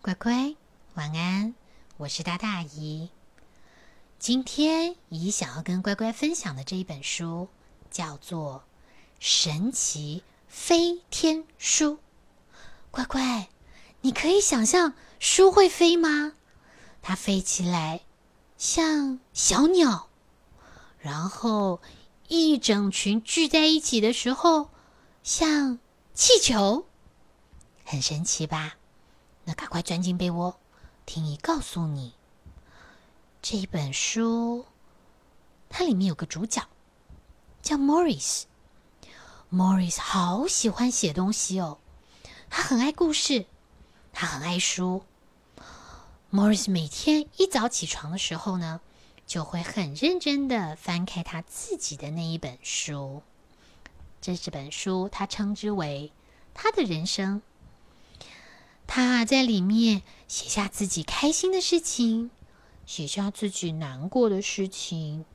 乖乖，晚安！我是大大姨。今天姨想要跟乖乖分享的这一本书叫做《神奇飞天书》。乖乖，你可以想象书会飞吗？它飞起来像小鸟，然后一整群聚在一起的时候像气球，很神奇吧？那赶快钻进被窝，听姨告诉你。这一本书，它里面有个主角叫 Morris。Morris 好喜欢写东西哦，他很爱故事，他很爱书。Morris 每天一早起床的时候呢，就会很认真的翻开他自己的那一本书。这是本书他称之为他的人生。他在里面写下自己开心的事情，写下自己难过的事情，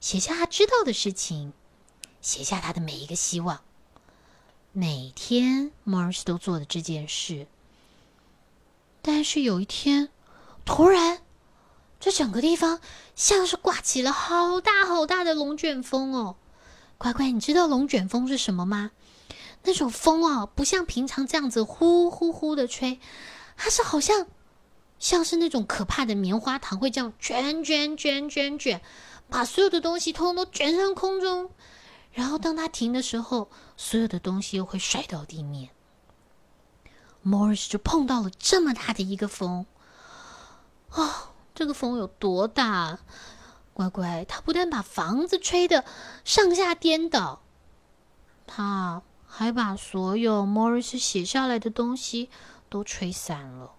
写下他知道的事情，写下他的每一个希望。每天，Mars 都做的这件事。但是有一天，突然，这整个地方像是刮起了好大好大的龙卷风哦！乖乖，你知道龙卷风是什么吗？那种风啊，不像平常这样子呼呼呼的吹，它是好像像是那种可怕的棉花糖，会这样卷卷卷卷卷，把所有的东西通通都卷上空中。然后当它停的时候，所有的东西又会摔到地面。Morris 就碰到了这么大的一个风，哦，这个风有多大？乖乖，它不但把房子吹得上下颠倒，它。还把所有 Morris 写下来的东西都吹散了。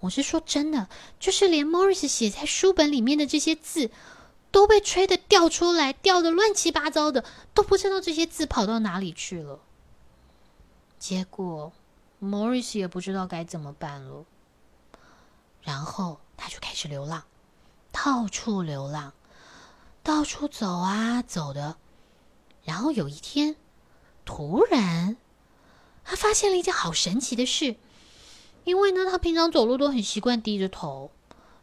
我是说真的，就是连 Morris 写在书本里面的这些字，都被吹得掉出来，掉的乱七八糟的，都不知道这些字跑到哪里去了。结果 Morris 也不知道该怎么办了。然后他就开始流浪，到处流浪，到处走啊走的。然后有一天。突然，他发现了一件好神奇的事。因为呢，他平常走路都很习惯低着头，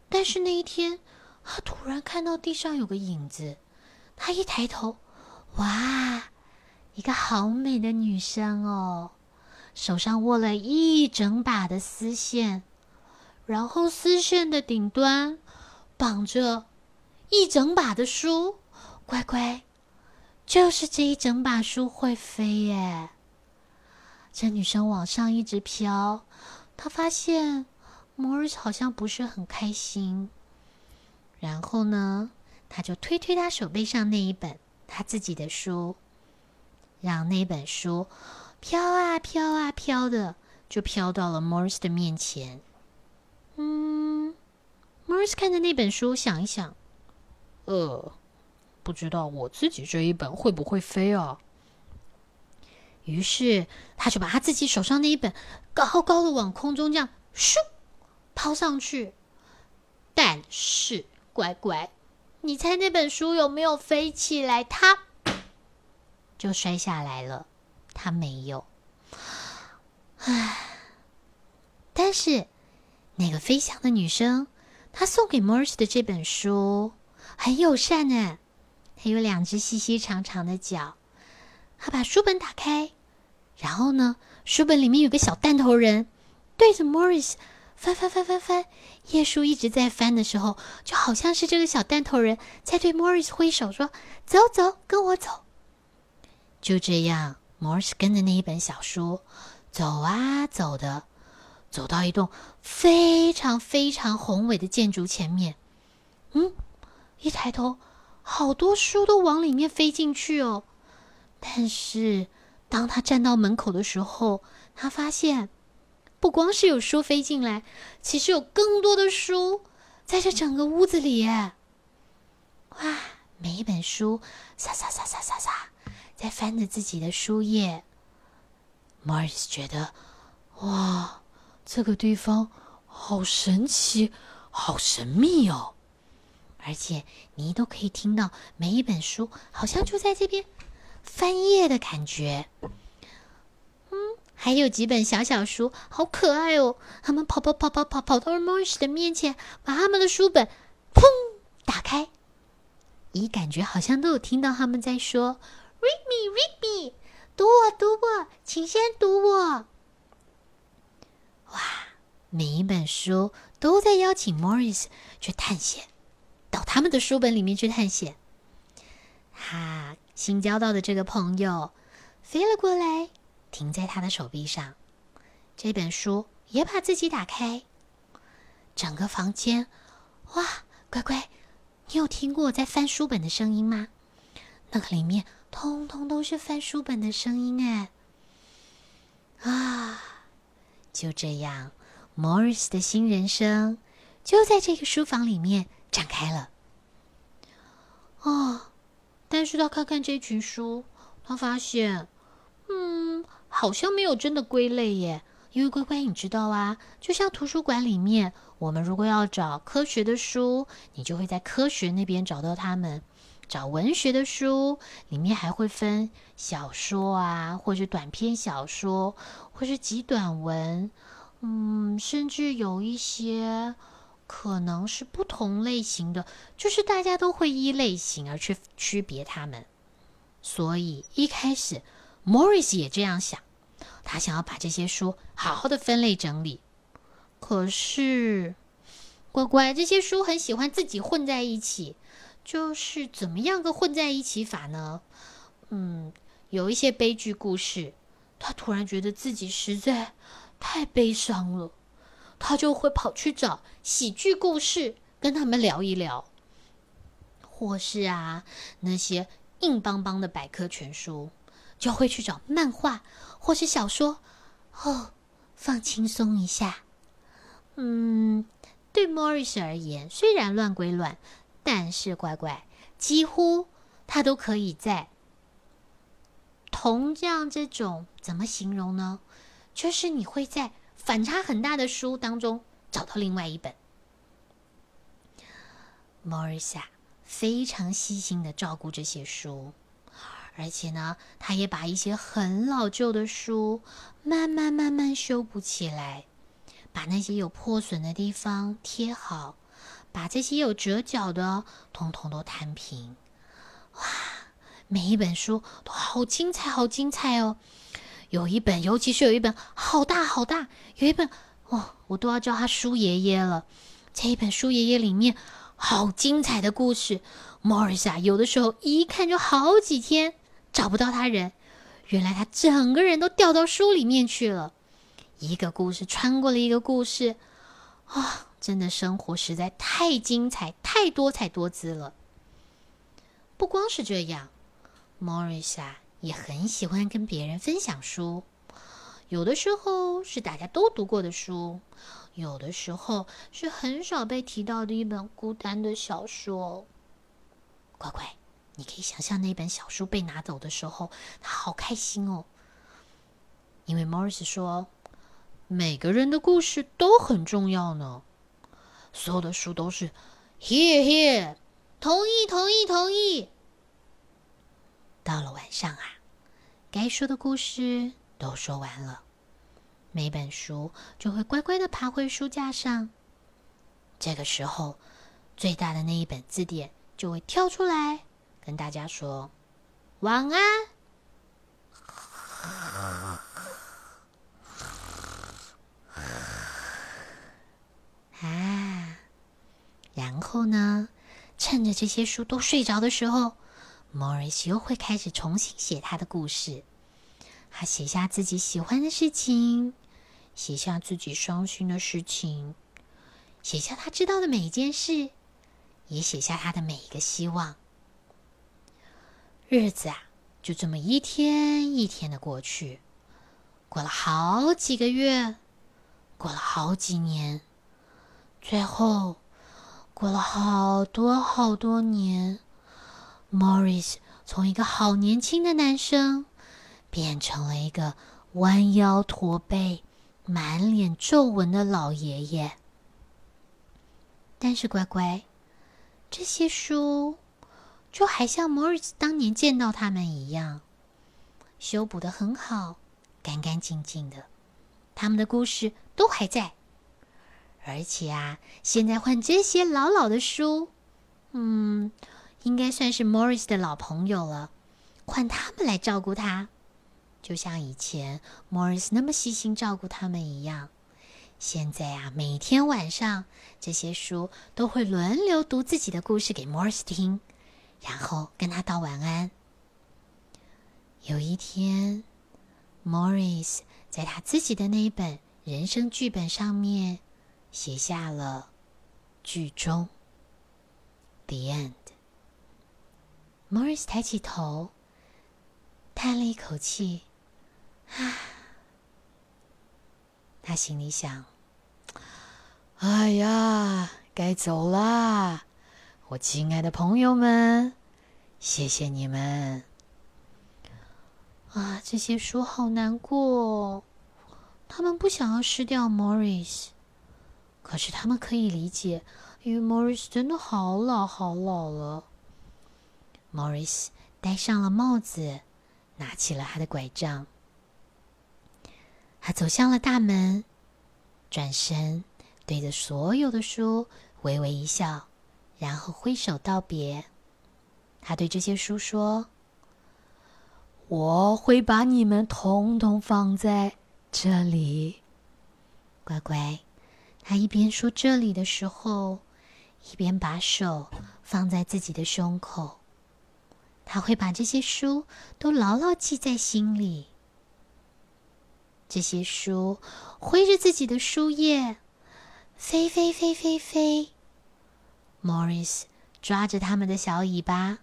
但是那一天，他突然看到地上有个影子。他一抬头，哇，一个好美的女生哦，手上握了一整把的丝线，然后丝线的顶端绑着一整把的书，乖乖。就是这一整把书会飞耶！这女生往上一直飘，她发现 Morris 好像不是很开心。然后呢，她就推推他手背上那一本他自己的书，让那本书飘啊飘啊飘的，就飘到了 Morris 的面前。嗯，Morris 看着那本书，想一想，呃。不知道我自己这一本会不会飞啊？于是他就把他自己手上那一本高高的往空中这样咻抛上去。但是乖乖，你猜那本书有没有飞起来？它就摔下来了。它没有。唉，但是那个飞翔的女生，她送给 Morris 的这本书很友善呢。它有两只细细长长的脚。他把书本打开，然后呢，书本里面有个小弹头人，对着 Morris 翻翻翻翻翻，页数一直在翻的时候，就好像是这个小弹头人在对 Morris 挥手说：“走走，跟我走。”就这样，Morris 跟着那一本小书走啊走的，走到一栋非常非常宏伟的建筑前面。嗯，一抬头。好多书都往里面飞进去哦，但是当他站到门口的时候，他发现不光是有书飞进来，其实有更多的书在这整个屋子里。哇！每一本书沙沙沙沙沙沙在翻着自己的书页。Mars 觉得，哇，这个地方好神奇，好神秘哦。而且你都可以听到每一本书好像就在这边翻页的感觉。嗯，还有几本小小书，好可爱哦！他们跑跑跑跑跑跑到 Morris 的面前，把他们的书本砰打开，咦，感觉好像都有听到他们在说 “Read me, read me”，读我，读我，请先读我。哇，每一本书都在邀请 Morris 去探险，到他们的书本里面去探险。哈，新交到的这个朋友飞了过来，停在他的手臂上。这本书也把自己打开。整个房间，哇，乖乖，你有听过我在翻书本的声音吗？那个里面通通都是翻书本的声音哎。啊，就这样，Morris 的新人生就在这个书房里面展开了。哦。但是他看看这群书，他发现，嗯，好像没有真的归类耶。因为乖乖，你知道啊，就像图书馆里面，我们如果要找科学的书，你就会在科学那边找到他们；找文学的书，里面还会分小说啊，或者短篇小说，或是极短文，嗯，甚至有一些。可能是不同类型的，就是大家都会依类型而去区别它们。所以一开始，Morris 也这样想，他想要把这些书好好的分类整理。可是，乖乖，这些书很喜欢自己混在一起，就是怎么样个混在一起法呢？嗯，有一些悲剧故事，他突然觉得自己实在太悲伤了。他就会跑去找喜剧故事，跟他们聊一聊，或是啊那些硬邦邦的百科全书，就会去找漫画或是小说，哦，放轻松一下。嗯，对 Morris 而言，虽然乱归乱，但是乖乖，几乎他都可以在同这样这种怎么形容呢？就是你会在。反差很大的书当中找到另外一本莫尔夏，非常细心的照顾这些书，而且呢，他也把一些很老旧的书慢慢慢慢修补起来，把那些有破损的地方贴好，把这些有折角的通通都摊平。哇，每一本书都好精彩，好精彩哦！有一本，尤其是有一本好大好大，有一本哦，我都要叫他书爷爷了。这一本书爷爷里面好精彩的故事，Morris 啊，有的时候一看就好几天找不到他人，原来他整个人都掉到书里面去了。一个故事穿过了一个故事，啊，真的生活实在太精彩，太多彩多姿了。不光是这样，Morris 啊。也很喜欢跟别人分享书，有的时候是大家都读过的书，有的时候是很少被提到的一本孤单的小说。乖乖，你可以想象那本小书被拿走的时候，他好开心哦。因为 Morris 说，每个人的故事都很重要呢。所有的书都是 Here Here，同意同意同意。到了晚上啊，该说的故事都说完了，每本书就会乖乖的爬回书架上。这个时候，最大的那一本字典就会跳出来，跟大家说晚安。啊，然后呢，趁着这些书都睡着的时候。Morris 又会开始重新写他的故事。他写下自己喜欢的事情，写下自己伤心的事情，写下他知道的每一件事，也写下他的每一个希望。日子啊，就这么一天一天的过去，过了好几个月，过了好几年，最后过了好多好多年。Morris 从一个好年轻的男生，变成了一个弯腰驼背、满脸皱纹的老爷爷。但是乖乖，这些书就还像 Morris 当年见到他们一样，修补的很好，干干净净的，他们的故事都还在。而且啊，现在换这些老老的书，嗯，应该算是 Morris 的老朋友了，换他们来照顾他，就像以前 Morris 那么细心照顾他们一样。现在啊，每天晚上这些书都会轮流读自己的故事给 Morris 听，然后跟他道晚安。有一天，Morris 在他自己的那一本人生剧本上面。写下了剧终，The End。Morris 抬起头，叹了一口气，啊，他心里想：“哎呀，该走啦，我亲爱的朋友们，谢谢你们。”啊，这些书好难过，他们不想要失掉 Morris。可是他们可以理解，因为 Morris 真的好老好老了。Morris 戴上了帽子，拿起了他的拐杖，他走向了大门，转身对着所有的书微微一笑，然后挥手道别。他对这些书说：“我会把你们统统放在这里，乖乖。”他一边说这里的时候，一边把手放在自己的胸口。他会把这些书都牢牢记在心里。这些书挥着自己的书页，飞飞飞飞飞。Morris 抓着他们的小尾巴，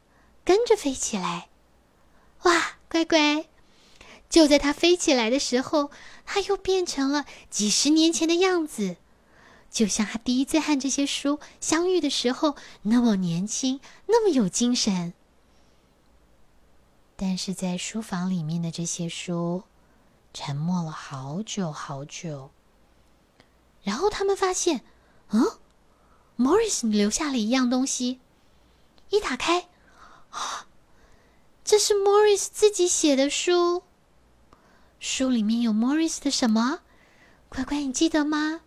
跟着飞起来。哇，乖乖！就在他飞起来的时候，他又变成了几十年前的样子。就像他第一次和这些书相遇的时候那么年轻，那么有精神。但是在书房里面的这些书沉默了好久好久。然后他们发现，嗯，Morris 留下了一样东西。一打开，啊，这是 Morris 自己写的书。书里面有 Morris 的什么？乖乖，你记得吗？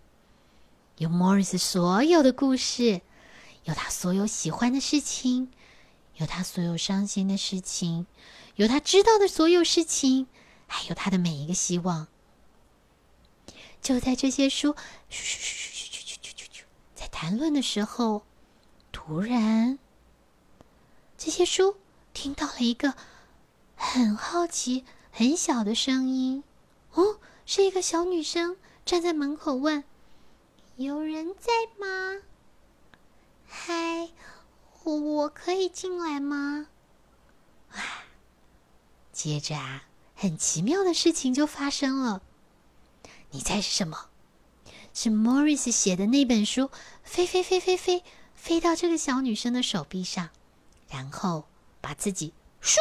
有 Morris 所有的故事，有他所有喜欢的事情，有他所有伤心的事情，有他知道的所有事情，还有他的每一个希望。就在这些书在谈论的时候，突然。这些书听到了一个很好奇很小的声音，哦，是一个小女生站在门口问，有人在吗？嗨，我我可以进来吗？接着啊，很奇妙的事情就发生了。你猜是什么？是 Morris 写的那本书，飞飞飞飞飞飞到这个小女生的手臂上，然后把自己咻，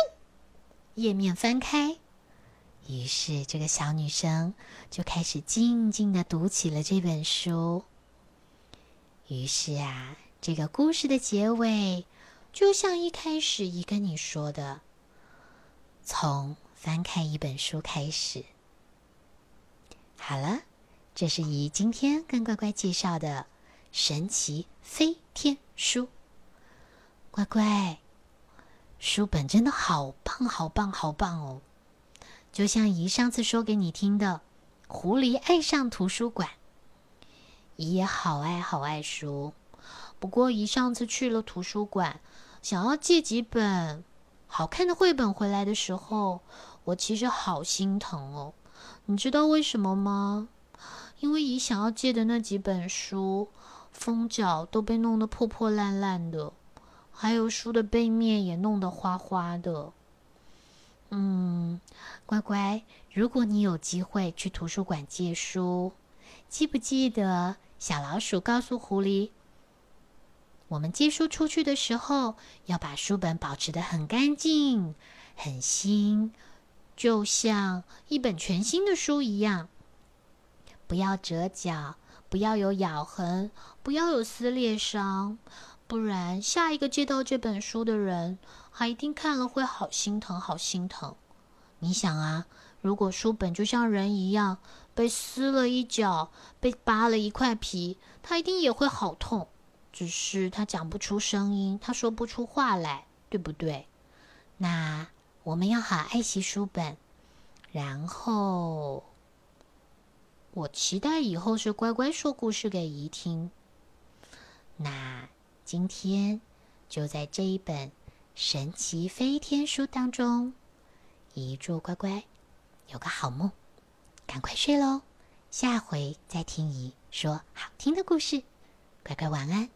页面翻开。于是这个小女生就开始静静的读起了这本书。于是啊，这个故事的结尾，就像一开始一跟你说的，从翻开一本书开始。好了，这是姨今天跟乖乖介绍的神奇飞天书。乖乖，书本真的好棒，好棒，好棒哦！就像姨上次说给你听的，《狐狸爱上图书馆》。姨也好爱好爱书，不过姨上次去了图书馆，想要借几本好看的绘本回来的时候，我其实好心疼哦。你知道为什么吗？因为姨想要借的那几本书，封角都被弄得破破烂烂的，还有书的背面也弄得花花的。嗯，乖乖，如果你有机会去图书馆借书，记不记得？小老鼠告诉狐狸：“我们借书出去的时候，要把书本保持的很干净、很新，就像一本全新的书一样。不要折角，不要有咬痕，不要有撕裂伤，不然下一个借到这本书的人，他一定看了会好心疼、好心疼。你想啊，如果书本就像人一样被撕了一角，被扒了一块皮，他一定也会好痛。只是他讲不出声音，他说不出话来，对不对？那我们要好爱惜书本，然后我期待以后是乖乖说故事给姨听。那今天就在这一本《神奇飞天书》当中，姨祝乖乖有个好梦，赶快睡喽！下回再听姨说好听的故事，乖乖晚安。